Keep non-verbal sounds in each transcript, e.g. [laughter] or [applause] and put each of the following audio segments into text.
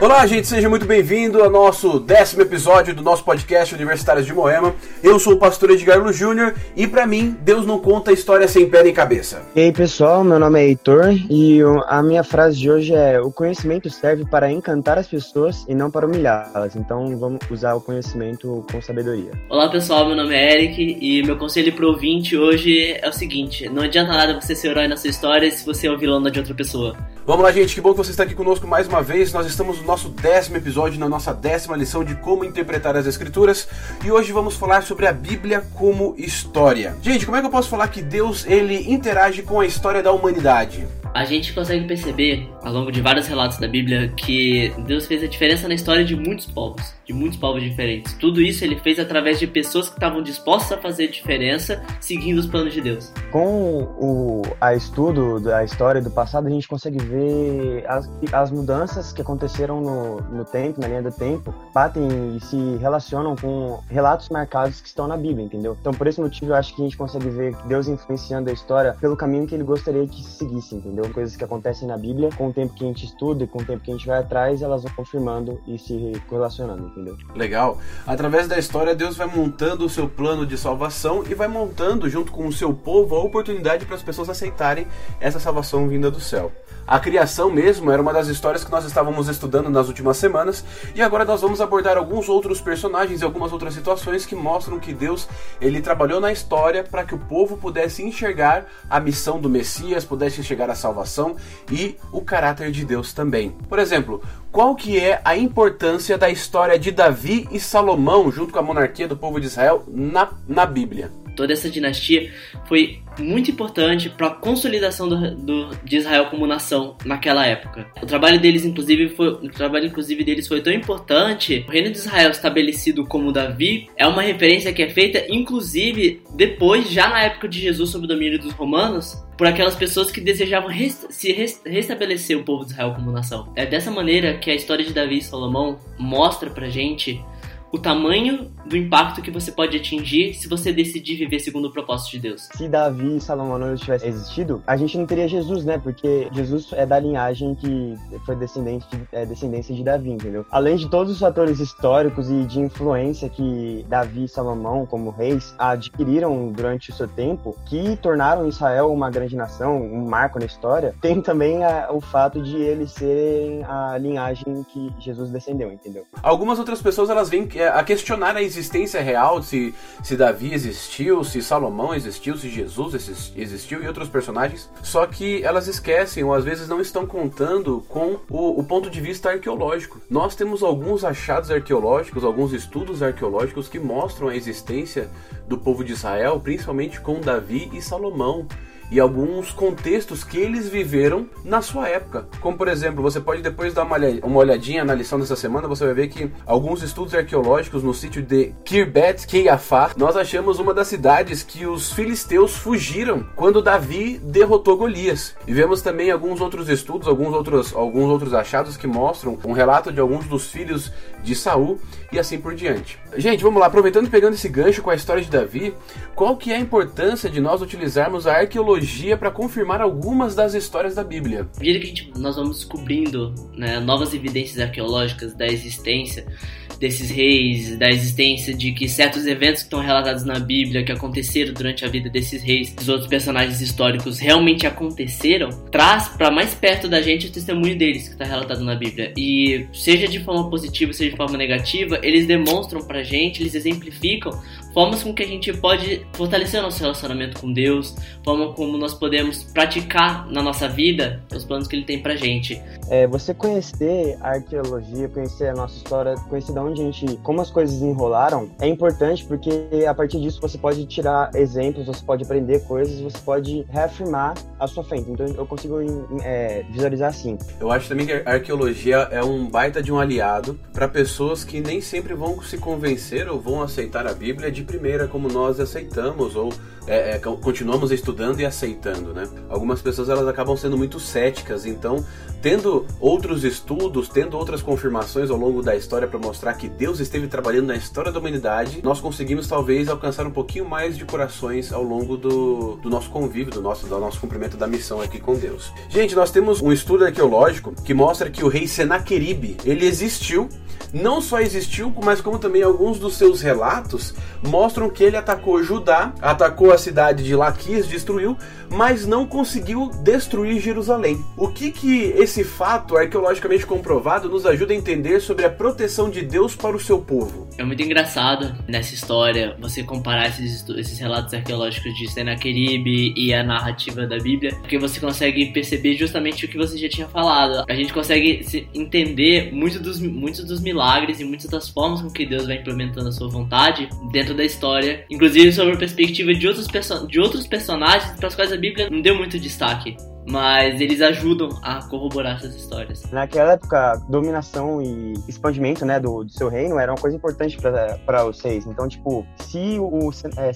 Olá, gente, seja muito bem-vindo ao nosso décimo episódio do nosso podcast Universitários de Moema. Eu sou o pastor Edgar Lu Júnior e para mim, Deus não conta história sem pé nem cabeça. E aí, pessoal, meu nome é Heitor e a minha frase de hoje é: o conhecimento serve para encantar as pessoas e não para humilhá-las. Então, vamos usar o conhecimento com sabedoria. Olá, pessoal, meu nome é Eric e meu conselho pro ouvinte hoje é o seguinte: não adianta nada você ser herói na sua história se você é o vilão de outra pessoa. Vamos lá, gente, que bom que você está aqui conosco mais uma vez. Nós estamos no nosso décimo episódio, na nossa décima lição de como interpretar as Escrituras. E hoje vamos falar sobre a Bíblia como história. Gente, como é que eu posso falar que Deus ele interage com a história da humanidade? A gente consegue perceber, ao longo de vários relatos da Bíblia, que Deus fez a diferença na história de muitos povos, de muitos povos diferentes. Tudo isso ele fez através de pessoas que estavam dispostas a fazer diferença, seguindo os planos de Deus. Com o a estudo da história do passado, a gente consegue ver as, as mudanças que aconteceram no, no tempo, na linha do tempo, batem e se relacionam com relatos marcados que estão na Bíblia, entendeu? Então, por esse motivo, eu acho que a gente consegue ver Deus influenciando a história pelo caminho que ele gostaria que seguisse, entendeu? Entendeu? Coisas que acontecem na Bíblia, com o tempo que a gente estuda e com o tempo que a gente vai atrás, elas vão confirmando e se correlacionando, entendeu? Legal. Através da história, Deus vai montando o seu plano de salvação e vai montando, junto com o seu povo, a oportunidade para as pessoas aceitarem essa salvação vinda do céu. A criação mesmo era uma das histórias que nós estávamos estudando nas últimas semanas e agora nós vamos abordar alguns outros personagens e algumas outras situações que mostram que Deus ele trabalhou na história para que o povo pudesse enxergar a missão do Messias, pudesse enxergar a salvação e o caráter de Deus também. Por exemplo, qual que é a importância da história de Davi e Salomão junto com a monarquia do povo de Israel na, na Bíblia? Toda essa dinastia foi muito importante para a consolidação do, do, de Israel como nação naquela época. O trabalho deles, inclusive, foi, o trabalho inclusive deles foi tão importante. O reino de Israel estabelecido como Davi é uma referência que é feita, inclusive, depois, já na época de Jesus, sob o domínio dos romanos, por aquelas pessoas que desejavam rest se rest restabelecer o povo de Israel como nação. É dessa maneira que a história de Davi e Salomão mostra pra gente o tamanho do impacto que você pode atingir se você decidir viver segundo o propósito de Deus. Se Davi e Salomão não tivessem existido, a gente não teria Jesus, né? Porque Jesus é da linhagem que foi descendente de, é, descendência de Davi, entendeu? Além de todos os fatores históricos e de influência que Davi e Salomão, como reis, adquiriram durante o seu tempo, que tornaram Israel uma grande nação, um marco na história, tem também a, o fato de eles serem a linhagem que Jesus descendeu, entendeu? Algumas outras pessoas elas veem que a questionar a existência real, se, se Davi existiu, se Salomão existiu, se Jesus existiu e outros personagens. Só que elas esquecem ou às vezes não estão contando com o, o ponto de vista arqueológico. Nós temos alguns achados arqueológicos, alguns estudos arqueológicos que mostram a existência do povo de Israel, principalmente com Davi e Salomão e alguns contextos que eles viveram na sua época. Como por exemplo, você pode depois dar uma olhadinha na lição dessa semana, você vai ver que alguns estudos arqueológicos no sítio de Kirbet Keiafá, nós achamos uma das cidades que os filisteus fugiram quando Davi derrotou Golias. E vemos também alguns outros estudos, alguns outros, alguns outros achados que mostram um relato de alguns dos filhos de Saul e assim por diante. Gente, vamos lá, aproveitando e pegando esse gancho com a história de Davi, qual que é a importância de nós utilizarmos a arqueologia para confirmar algumas das histórias da Bíblia? À medida que gente, nós vamos descobrindo né, novas evidências arqueológicas da existência desses reis, da existência de que certos eventos que estão relatados na Bíblia que aconteceram durante a vida desses reis, dos outros personagens históricos realmente aconteceram, traz para mais perto da gente o testemunho deles que está relatado na Bíblia. E seja de forma positiva, seja de forma negativa, eles demonstram pra gente, eles exemplificam formas com que a gente pode fortalecer nosso relacionamento com Deus, forma como nós podemos praticar na nossa vida os planos que Ele tem pra gente. É, você conhecer a arqueologia, conhecer a nossa história, conhecer de onde a gente, como as coisas enrolaram, é importante porque a partir disso você pode tirar exemplos, você pode aprender coisas, você pode reafirmar a sua fé. Então eu consigo é, visualizar assim. Eu acho também que a arqueologia é um baita de um aliado para pessoas que nem sempre vão se convencer ou vão aceitar a Bíblia de primeira como nós aceitamos ou é, é, continuamos estudando e aceitando, né? Algumas pessoas elas acabam sendo muito céticas, então tendo outros estudos, tendo outras confirmações ao longo da história para mostrar que Deus esteve trabalhando na história da humanidade, nós conseguimos talvez alcançar um pouquinho mais de corações ao longo do, do nosso convívio, do nosso, do nosso cumprimento da missão aqui com Deus. Gente, nós temos um estudo arqueológico que mostra que o rei Senaqueribe, ele existiu não só existiu, mas como também alguns dos seus relatos mostram que ele atacou Judá, atacou a cidade de Laquis, destruiu, mas não conseguiu destruir Jerusalém. O que que esse fato arqueologicamente comprovado nos ajuda a entender sobre a proteção de Deus para o seu povo? É muito engraçado nessa história você comparar esses, esses relatos arqueológicos de Senaqueribe e a narrativa da Bíblia, porque você consegue perceber justamente o que você já tinha falado. A gente consegue entender muitos dos, muitos dos milagres e muitas das formas com que Deus vai implementando a sua vontade dentro da história, inclusive sobre a perspectiva de outros, de outros personagens para os quais a Bíblia não deu muito destaque mas eles ajudam a corroborar essas histórias. Naquela época, dominação e expandimento né, do, do seu reino era uma coisa importante para os seis. Então, tipo, se o é,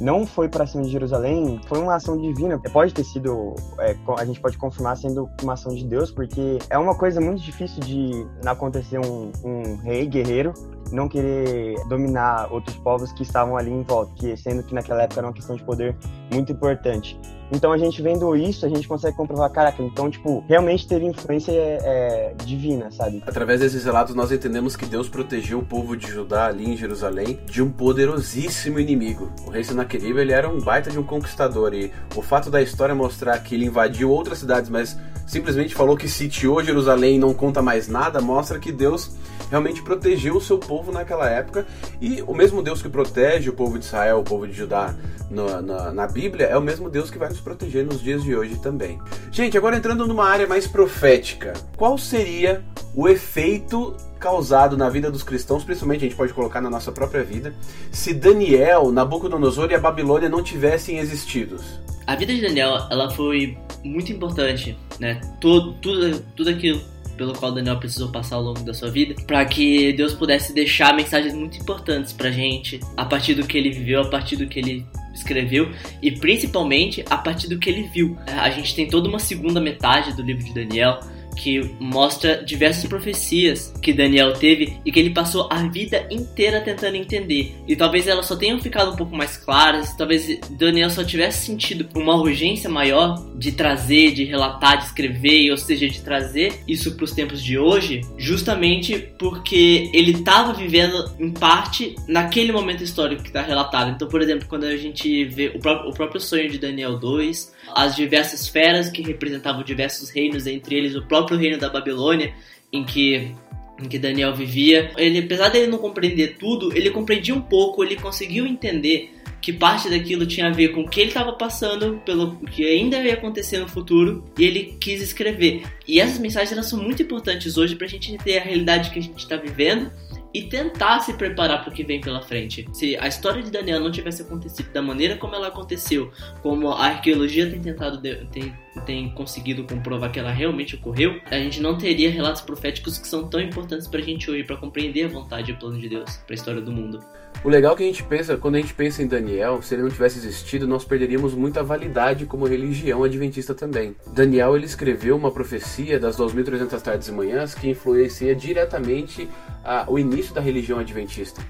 não foi para cima de Jerusalém, foi uma ação divina. Pode ter sido, é, a gente pode confirmar sendo uma ação de Deus, porque é uma coisa muito difícil de acontecer um, um rei guerreiro não querer dominar outros povos que estavam ali em volta, que sendo que naquela época era uma questão de poder muito importante. Então a gente vendo isso, a gente consegue comprovar, caraca, então, tipo, realmente teve influência é, divina, sabe? Através desses relatos, nós entendemos que Deus protegeu o povo de Judá ali em Jerusalém de um poderosíssimo inimigo. O rei Senaquerib, ele era um baita de um conquistador e o fato da história mostrar que ele invadiu outras cidades, mas simplesmente falou que sitiou Jerusalém e não conta mais nada, mostra que Deus realmente protegeu o seu povo naquela época e o mesmo Deus que protege o povo de Israel, o povo de Judá na, na, na Bíblia, é o mesmo Deus que vai nos proteger nos dias de hoje também. Gente, agora entrando numa área mais profética, qual seria o efeito causado na vida dos cristãos, principalmente a gente pode colocar na nossa própria vida, se Daniel, Nabucodonosor e a Babilônia não tivessem existido? A vida de Daniel, ela foi muito importante, né? Tudo, tudo, tudo aquilo pelo qual Daniel precisou passar ao longo da sua vida, para que Deus pudesse deixar mensagens muito importantes pra gente, a partir do que ele viveu, a partir do que ele escreveu e principalmente a partir do que ele viu. A gente tem toda uma segunda metade do livro de Daniel que mostra diversas profecias que Daniel teve e que ele passou a vida inteira tentando entender. E talvez elas só tenham ficado um pouco mais claras, talvez Daniel só tivesse sentido uma urgência maior de trazer, de relatar, de escrever, ou seja, de trazer isso para os tempos de hoje, justamente porque ele estava vivendo em parte naquele momento histórico que está relatado. Então, por exemplo, quando a gente vê o próprio, o próprio sonho de Daniel 2, as diversas feras que representavam diversos reinos, entre eles o próprio reino da Babilônia, em que em que Daniel vivia. Ele, apesar dele não compreender tudo, ele compreendia um pouco, ele conseguiu entender que parte daquilo tinha a ver com o que ele estava passando, pelo que ainda ia acontecer no futuro, e ele quis escrever. E essas mensagens elas são muito importantes hoje para a gente entender a realidade que a gente está vivendo e tentar se preparar para o que vem pela frente. Se a história de Daniel não tivesse acontecido da maneira como ela aconteceu, como a arqueologia tem tentado tem, tem conseguido comprovar que ela realmente ocorreu, a gente não teria relatos proféticos que são tão importantes para a gente hoje para compreender a vontade e o plano de Deus para a história do mundo. O legal é que a gente pensa, quando a gente pensa em Daniel, se ele não tivesse existido, nós perderíamos muita validade como religião adventista também. Daniel ele escreveu uma profecia das 2300 tardes e manhãs que influencia diretamente a, o início da religião adventista.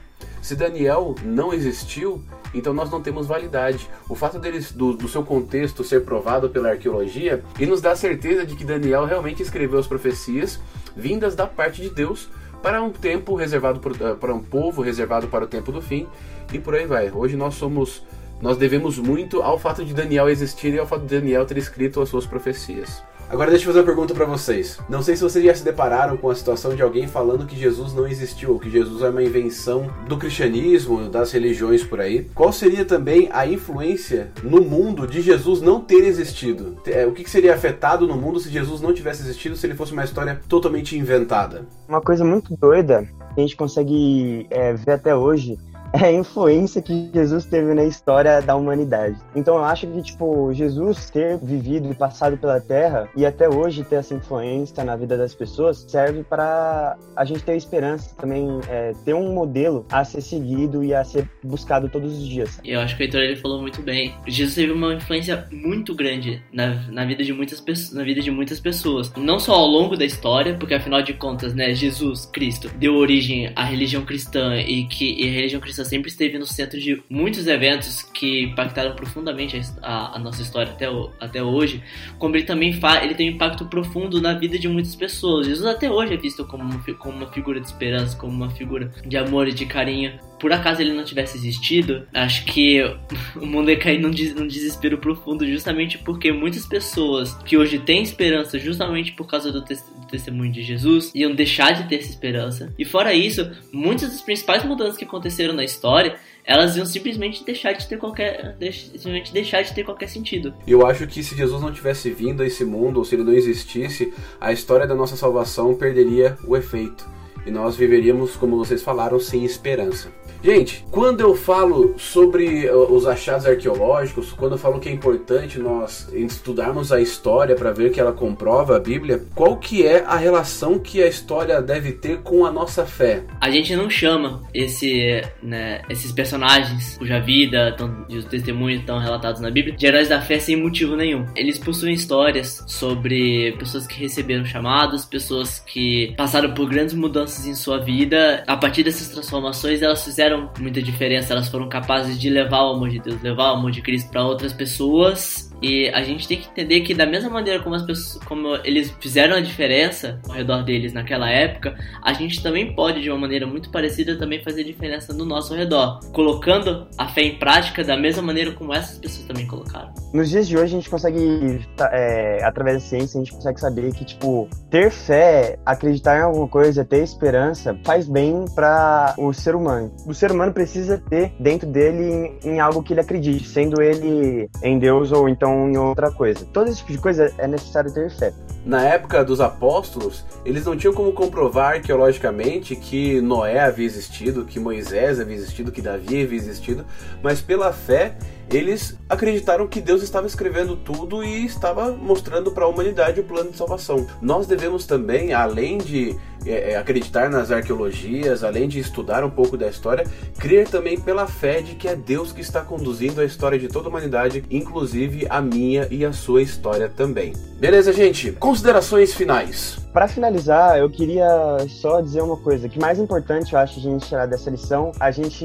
Se Daniel não existiu, então nós não temos validade. O fato dele, do, do, seu contexto ser provado pela arqueologia e nos dá certeza de que Daniel realmente escreveu as profecias vindas da parte de Deus para um tempo reservado eh, para um povo reservado para o tempo do fim e por aí vai. Hoje nós somos nós devemos muito ao fato de Daniel existir e ao fato de Daniel ter escrito as suas profecias. Agora deixa eu fazer uma pergunta para vocês. Não sei se vocês já se depararam com a situação de alguém falando que Jesus não existiu, que Jesus é uma invenção do cristianismo, das religiões por aí. Qual seria também a influência no mundo de Jesus não ter existido? É, o que seria afetado no mundo se Jesus não tivesse existido, se ele fosse uma história totalmente inventada? Uma coisa muito doida que a gente consegue é, ver até hoje [laughs] é a influência que Jesus teve na história da humanidade. Então eu acho que, tipo, Jesus ter vivido e passado pela Terra e até hoje ter essa influência na vida das pessoas serve para a gente ter esperança também, é, ter um modelo a ser seguido e a ser buscado todos os dias. Eu acho que o Heitor ele falou muito bem. Jesus teve uma influência muito grande na, na vida de muitas na vida de muitas pessoas, não só ao longo da história, porque afinal de contas, né, Jesus Cristo deu origem à religião cristã e que e a religião cristã Sempre esteve no centro de muitos eventos que impactaram profundamente a, a nossa história até, o, até hoje, como ele também fa, ele tem um impacto profundo na vida de muitas pessoas. Jesus até hoje é visto como como uma figura de esperança, como uma figura de amor e de carinho por acaso ele não tivesse existido, acho que [laughs] o mundo ia cair num, des num desespero profundo, justamente porque muitas pessoas que hoje têm esperança, justamente por causa do, te do, testemunho de Jesus, iam deixar de ter essa esperança. E fora isso, muitas das principais mudanças que aconteceram na história elas iam simplesmente deixar de ter qualquer simplesmente deixar de ter qualquer sentido. Eu acho que se Jesus não tivesse vindo a esse mundo ou se ele não existisse, a história da nossa salvação perderia o efeito e nós viveríamos, como vocês falaram, sem esperança. Gente, quando eu falo sobre uh, os achados arqueológicos, quando eu falo que é importante nós estudarmos a história para ver que ela comprova a Bíblia, qual que é a relação que a história deve ter com a nossa fé? A gente não chama esse, né, esses personagens cuja vida e os testemunhos estão relatados na Bíblia de heróis da fé sem motivo nenhum. Eles possuem histórias sobre pessoas que receberam chamados, pessoas que passaram por grandes mudanças em sua vida. A partir dessas transformações, elas fizeram fizeram muita diferença, elas foram capazes de levar o amor de Deus, levar o amor de Cristo para outras pessoas e a gente tem que entender que da mesma maneira como as pessoas, como eles fizeram a diferença ao redor deles naquela época, a gente também pode de uma maneira muito parecida também fazer diferença no nosso redor, colocando a fé em prática da mesma maneira como essas pessoas também colocaram. Nos dias de hoje a gente consegue, tá, é, através da ciência, a gente consegue saber que tipo ter fé, acreditar em alguma coisa, ter esperança faz bem para o ser humano. O ser humano precisa ter dentro dele em, em algo que ele acredite, sendo ele em Deus ou então em outra coisa. Todo esse tipo de coisa é necessário ter fé. Na época dos apóstolos, eles não tinham como comprovar arqueologicamente que Noé havia existido, que Moisés havia existido, que Davi havia existido, mas pela fé eles acreditaram que Deus estava escrevendo tudo e estava mostrando para a humanidade o plano de salvação. Nós devemos também, além de é, é, acreditar nas arqueologias, além de estudar um pouco da história, crer também pela fé de que é Deus que está conduzindo a história de toda a humanidade, inclusive a minha e a sua história também. Beleza, gente? Considerações finais. Para finalizar, eu queria só dizer uma coisa, que mais importante eu acho a gente tirar dessa lição, a gente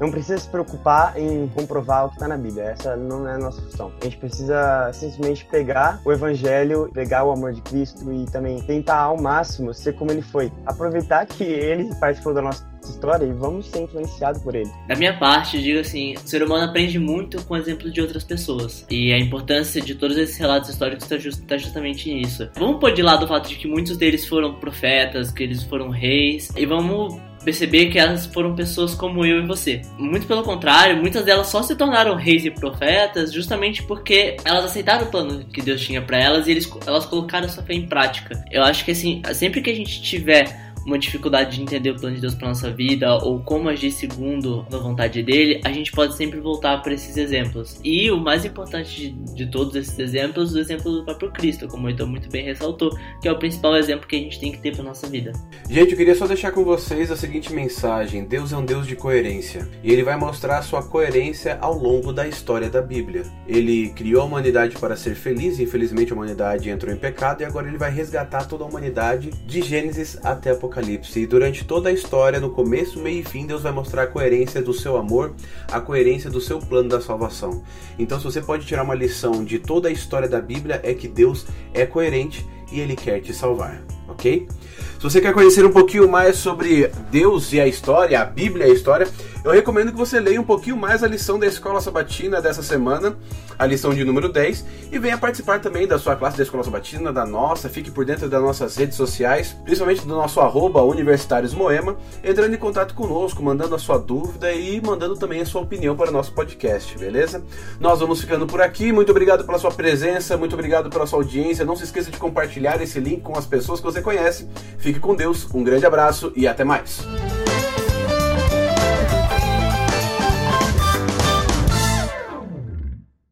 não precisa se preocupar em comprovar o que está na Bíblia, essa não é a nossa função. A gente precisa simplesmente pegar o evangelho, pegar o amor de Cristo e também tentar ao máximo ser como ele foi. Aproveitar que ele participou da nossa história e vamos ser influenciados por ele. Da minha parte, digo assim, o ser humano aprende muito com exemplos de outras pessoas. E a importância de todos esses relatos históricos está just, tá justamente nisso. Vamos pôr de lado o fato de que muitos deles foram profetas, que eles foram reis, e vamos perceber que elas foram pessoas como eu e você. Muito pelo contrário, muitas delas só se tornaram reis e profetas justamente porque elas aceitaram o plano que Deus tinha para elas e eles, elas colocaram sua fé em prática. Eu acho que assim, sempre que a gente tiver uma dificuldade de entender o plano de Deus para nossa vida ou como agir segundo a vontade dele, a gente pode sempre voltar para esses exemplos. E o mais importante de, de, todos esses exemplos, o exemplo do próprio Cristo, como o Heitor muito bem ressaltou, que é o principal exemplo que a gente tem que ter para nossa vida. Gente, eu queria só deixar com vocês a seguinte mensagem: Deus é um Deus de coerência e ele vai mostrar a sua coerência ao longo da história da Bíblia. Ele criou a humanidade para ser feliz, infelizmente a humanidade entrou em pecado e agora ele vai resgatar toda a humanidade de Gênesis até Apocalipse Apocalipse. E durante toda a história, no começo, meio e fim, Deus vai mostrar a coerência do seu amor, a coerência do seu plano da salvação. Então, se você pode tirar uma lição de toda a história da Bíblia, é que Deus é coerente e ele quer te salvar, ok? Se você quer conhecer um pouquinho mais sobre Deus e a história, a Bíblia e a história, eu recomendo que você leia um pouquinho mais a lição da Escola Sabatina dessa semana, a lição de número 10, e venha participar também da sua classe da Escola Sabatina, da nossa, fique por dentro das nossas redes sociais, principalmente do nosso arroba Universitários Moema, entrando em contato conosco, mandando a sua dúvida e mandando também a sua opinião para o nosso podcast, beleza? Nós vamos ficando por aqui, muito obrigado pela sua presença, muito obrigado pela sua audiência, não se esqueça de compartilhar esse link com as pessoas que você conhece. Fique com Deus, um grande abraço e até mais.